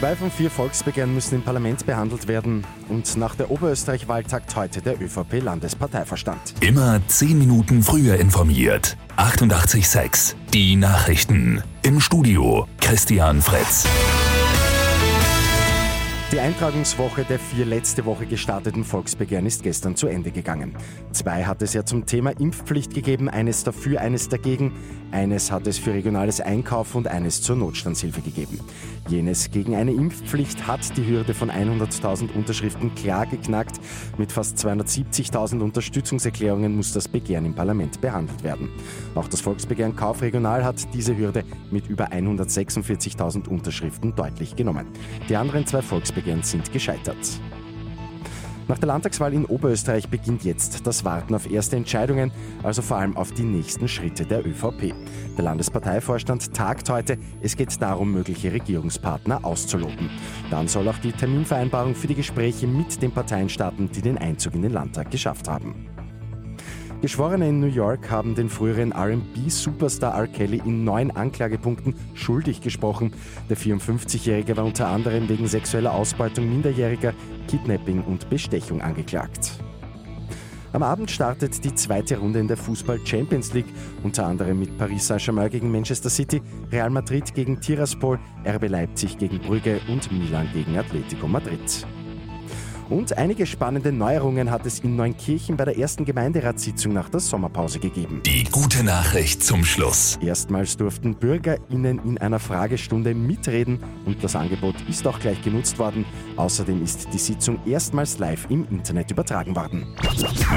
Zwei von vier Volksbegehren müssen im Parlament behandelt werden und nach der Oberösterreich-Wahl tagt heute der ÖVP-Landesparteiverstand. Immer zehn Minuten früher informiert. 88,6. Die Nachrichten. Im Studio Christian Fretz. Die Eintragungswoche der vier letzte Woche gestarteten Volksbegehren ist gestern zu Ende gegangen. Zwei hat es ja zum Thema Impfpflicht gegeben, eines dafür, eines dagegen. Eines hat es für regionales Einkaufen und eines zur Notstandshilfe gegeben. Jenes gegen eine Impfpflicht hat die Hürde von 100.000 Unterschriften klar geknackt. Mit fast 270.000 Unterstützungserklärungen muss das Begehren im Parlament behandelt werden. Auch das Volksbegehren Kauf Regional hat diese Hürde mit über 146.000 Unterschriften deutlich genommen. Die anderen zwei Volksbegehren sind gescheitert. Nach der Landtagswahl in Oberösterreich beginnt jetzt das Warten auf erste Entscheidungen, also vor allem auf die nächsten Schritte der ÖVP. Der Landesparteivorstand tagt heute. Es geht darum, mögliche Regierungspartner auszuloten. Dann soll auch die Terminvereinbarung für die Gespräche mit den Parteien starten, die den Einzug in den Landtag geschafft haben. Geschworene in New York haben den früheren RB-Superstar R. Kelly in neun Anklagepunkten schuldig gesprochen. Der 54-Jährige war unter anderem wegen sexueller Ausbeutung Minderjähriger, Kidnapping und Bestechung angeklagt. Am Abend startet die zweite Runde in der Fußball Champions League, unter anderem mit Paris Saint-Germain gegen Manchester City, Real Madrid gegen Tiraspol, RB Leipzig gegen Brügge und Milan gegen Atletico Madrid. Und einige spannende Neuerungen hat es in Neunkirchen bei der ersten Gemeinderatssitzung nach der Sommerpause gegeben. Die gute Nachricht zum Schluss. Erstmals durften BürgerInnen in einer Fragestunde mitreden und das Angebot ist auch gleich genutzt worden. Außerdem ist die Sitzung erstmals live im Internet übertragen worden.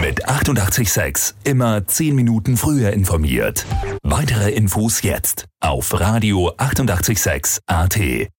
Mit 886 immer 10 Minuten früher informiert. Weitere Infos jetzt auf Radio 886 AT.